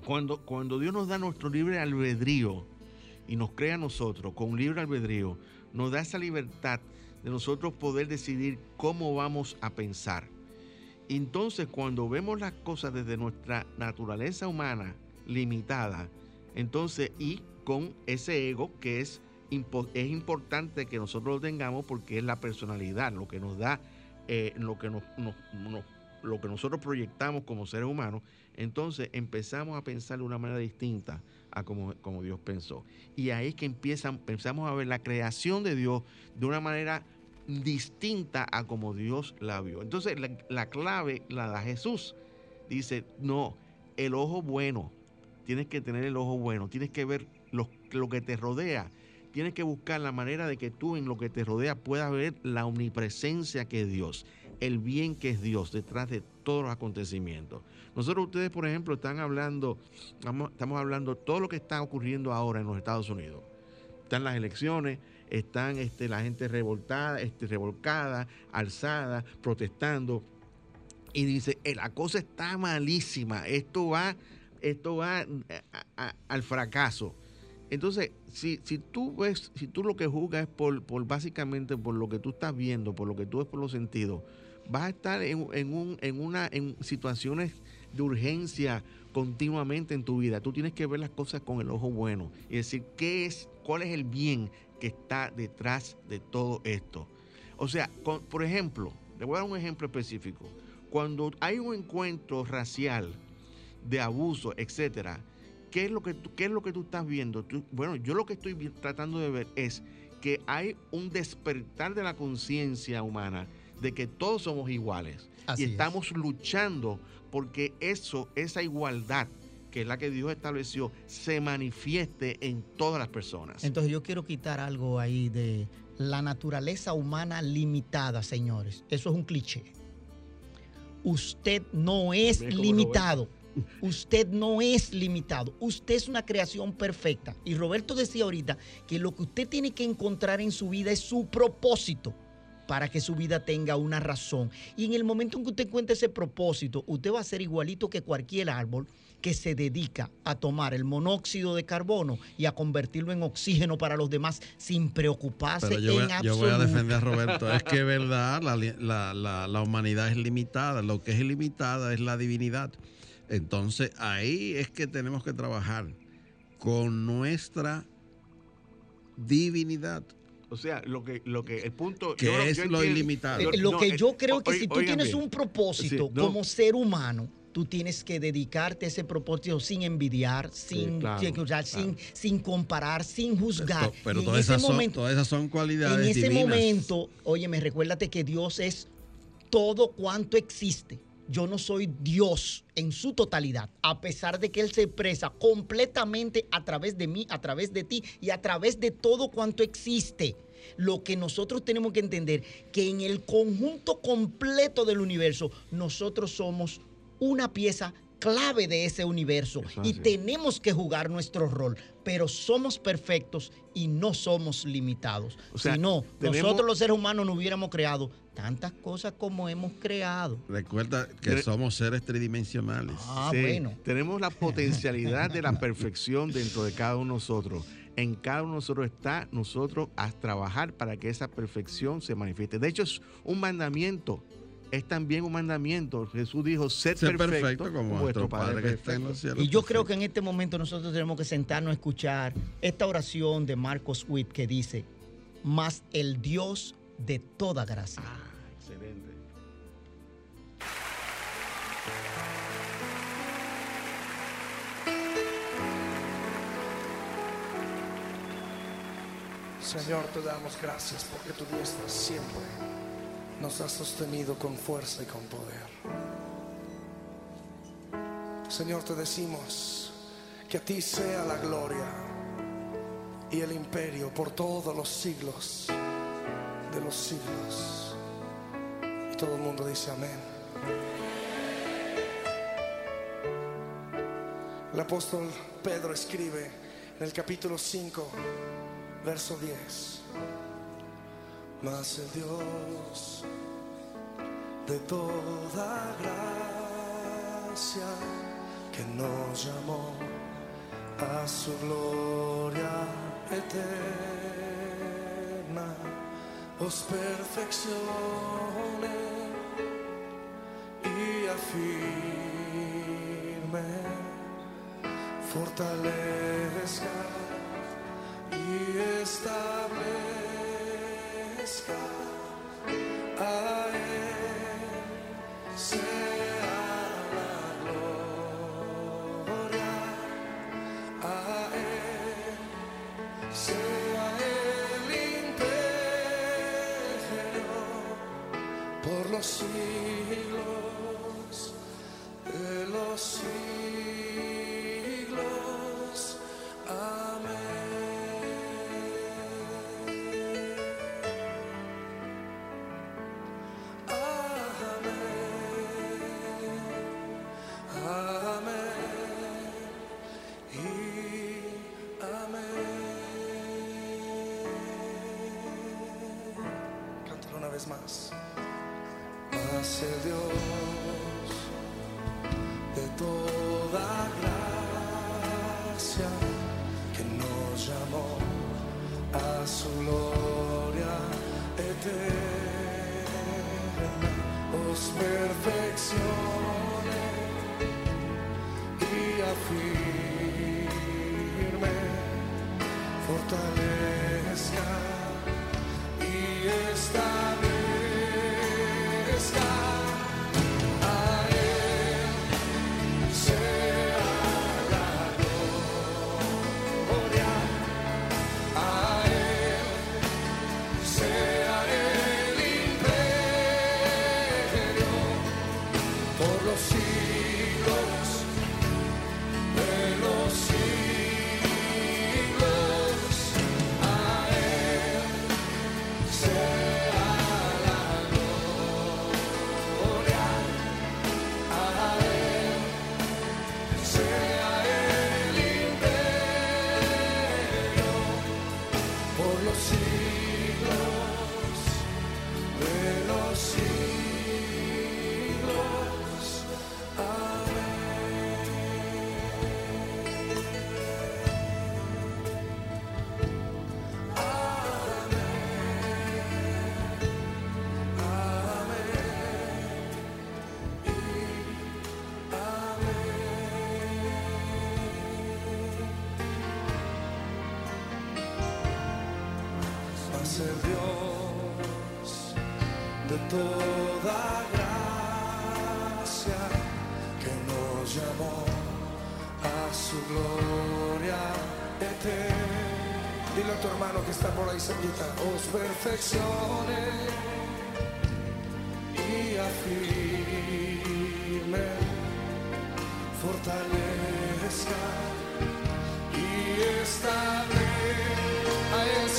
S4: Cuando, cuando Dios nos da nuestro libre albedrío y nos crea a nosotros con libre albedrío, nos da esa libertad de nosotros poder decidir cómo vamos a pensar. Entonces, cuando vemos las cosas desde nuestra naturaleza humana limitada, entonces, y con ese ego que es, es importante que nosotros lo tengamos porque es la personalidad, lo que nos da, eh, lo que nosotros proyectamos como seres humanos, entonces empezamos a pensar de una manera distinta a como, Dios pensó. Y ahí es que empiezan, empezamos a ver la creación de Dios de una manera distinta a como Dios la vio. Entonces la, la clave la da Jesús. Dice, no, el ojo bueno, tienes que tener el ojo bueno, tienes que ver lo que te rodea, tienes que buscar la manera de que tú en lo que te rodea puedas ver la omnipresencia que es Dios, el bien que es Dios detrás de todos los acontecimientos. Nosotros ustedes, por ejemplo, están hablando, estamos, hablando todo lo que está ocurriendo ahora en los Estados Unidos. Están las elecciones, están este, la gente revoltada, este, revolcada, alzada, protestando. Y dice, "Eh, la cosa está malísima, esto va, esto va a- al fracaso. Entonces, si, si tú ves, si tú lo que juzgas es por, por básicamente por lo que tú estás viendo, por lo que tú ves por los sentidos, vas a estar en, un, en una, en situaciones de urgencia continuamente en tu vida. Tú tienes que ver las cosas con el ojo bueno y decir qué es, cuál es el bien que está detrás de todo esto. O sea, por ejemplo, le voy a dar un ejemplo específico. Cuando hay un encuentro racial de abuso, etcétera, ¿qué es lo que tú, qué es lo que tú estás viendo? Tú- bueno, yo lo que estoy tratando de ver es que hay un despertar de la conciencia humana de que todos somos iguales
S3: Así
S4: y
S3: es.
S4: estamos luchando porque eso, esa igualdad que es la que Dios estableció, se manifieste en todas las personas.
S3: Entonces yo quiero quitar algo ahí de la naturaleza humana limitada, señores. Eso es un cliché. Usted no es limitado. Usted no es limitado. Usted es una creación perfecta. Y Roberto decía ahorita que lo que usted tiene que encontrar en su vida es su propósito para que su vida tenga una razón. Y en el momento en que usted encuentre ese propósito, usted va a ser igualito que cualquier árbol que se dedica a tomar el monóxido de carbono y a convertirlo en oxígeno para los demás sin preocuparse
S2: Pero yo voy,
S3: en
S2: a- yo voy a
S3: absoluto.
S2: defender a Roberto. Es que es verdad, la, li- la- la- la humanidad es limitada. Lo que es ilimitada es la divinidad. Entonces ahí es que tenemos que trabajar con nuestra divinidad.
S4: O sea, lo que, lo que, el punto.
S2: Que
S4: yo
S2: es
S4: yo
S2: lo
S4: entiendo-
S2: ilimitado.
S3: Eh,
S4: yo-
S3: lo
S4: no,
S3: que
S4: eh,
S3: yo creo
S4: o-
S3: que si tú tienes
S4: bien.
S3: un propósito
S4: Sí, no.
S3: como ser humano, tú tienes que dedicarte a ese propósito sin envidiar, sin,
S4: claro,
S3: sin, o sea, sin, sin comparar, sin juzgar.
S2: Pero, pero todas,
S3: ese
S2: esas son,
S3: momento,
S2: todas esas son cualidades
S3: en ese
S2: divinas.
S3: momento, óyeme, recuérdate que Dios es todo cuanto existe. Yo no soy Dios en su totalidad, a pesar de que Él se expresa completamente a través de mí, a través de ti y a través de todo cuanto existe. Lo que nosotros tenemos que entender, que en el conjunto completo del universo, nosotros somos una pieza clave de ese universo y tenemos que jugar nuestro rol, pero somos perfectos y no somos limitados.
S4: O sea,
S3: si no,
S4: tenemos-
S3: nosotros los seres humanos no hubiéramos creado tantas cosas como hemos creado.
S2: Recuerda que somos seres tridimensionales.
S3: Ah,
S4: Sí,
S3: bueno.
S4: Tenemos la potencialidad de la perfección dentro de cada uno de nosotros. En cada uno de nosotros está nosotros a trabajar para que esa perfección se manifieste. De hecho, es un mandamiento. Es también un mandamiento. Jesús dijo, ser
S2: Ser
S4: perfecto,
S2: perfecto como vuestro Padre que está en los cielos.
S3: Y yo
S2: perfecto.
S3: creo que en este momento nosotros tenemos que sentarnos a escuchar esta oración de Marcos Witt que dice, más el Dios de toda gracia.
S4: Ah, excelente.
S1: Señor, te damos gracias porque tu diestra siempre nos ha sostenido con fuerza y con poder. Señor, te decimos que a ti sea la gloria y el imperio por todos los siglos de los siglos. Y todo el mundo dice amén. El apóstol Pedro escribe en el capítulo 5, verso 10. Mas el Dios de toda gracia que nos llamó a su gloria eterna, os perfeccione y afirme, fortalezca vez más. El Dios de toda gracia que nos llamó a su gloria eterna, os perfeccione y afirme, fortalezca perfeccione y afirme, fortalezca y estable. A Él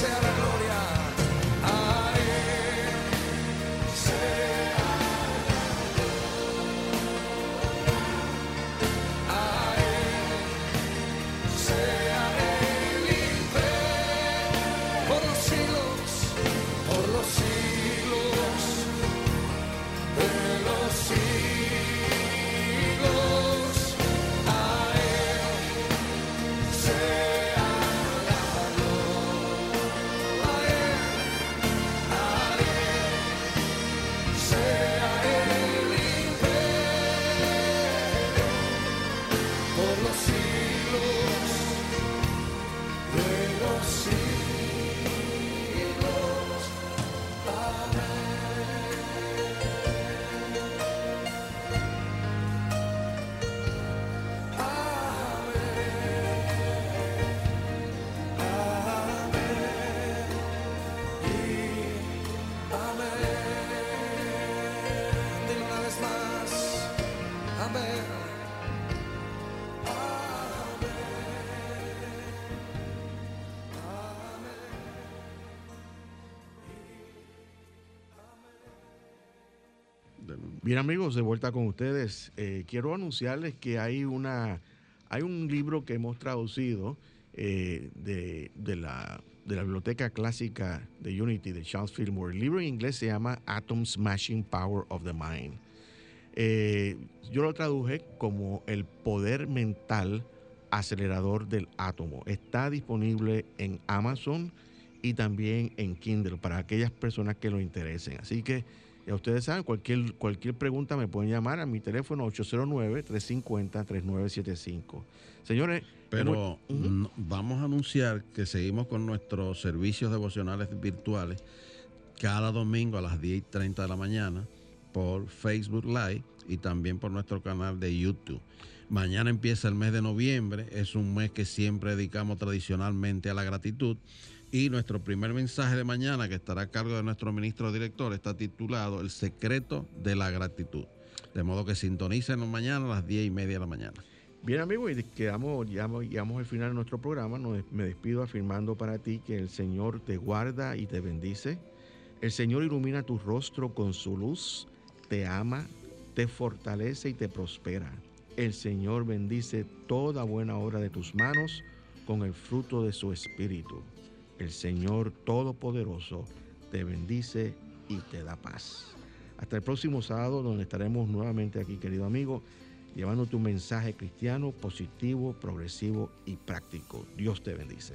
S4: Bien amigos, de vuelta con ustedes. Eh, quiero anunciarles que hay una hay un libro que hemos traducido eh, de, de la, de la biblioteca clásica de Unity de Charles Fillmore. El libro en inglés se llama Atom Smashing Power of the Mind. Eh, yo lo traduje como el poder mental acelerador del átomo. Está disponible en Amazon y también en Kindle para aquellas personas que lo interesen. Así que ya ustedes saben, cualquier, cualquier pregunta me pueden llamar a mi teléfono 809-350-3975. Señores,
S2: Pero
S4: hemos- Ujú.
S2: no- vamos a anunciar que seguimos con nuestros servicios devocionales virtuales cada domingo a las 10 y 30 de la mañana por Facebook Live y también por nuestro canal de YouTube. Mañana empieza el mes de noviembre, es un mes que siempre dedicamos tradicionalmente a la gratitud y nuestro primer mensaje de mañana, que estará a cargo de nuestro ministro director, está titulado El secreto de la gratitud. De modo que sintonícenos mañana a las 10 y media de la mañana.
S4: Bien, amigos, y quedamos, llegamos, llegamos al final de nuestro programa. Me despido afirmando para ti que el Señor te guarda y te bendice. El Señor ilumina tu rostro con su luz, te ama, te fortalece y te prospera. El Señor bendice toda buena obra de tus manos con el fruto de su espíritu. El Señor Todopoderoso te bendice y te da paz. Hasta el próximo sábado, donde estaremos nuevamente aquí, querido amigo, llevándote un mensaje cristiano positivo, progresivo y práctico. Dios te bendice.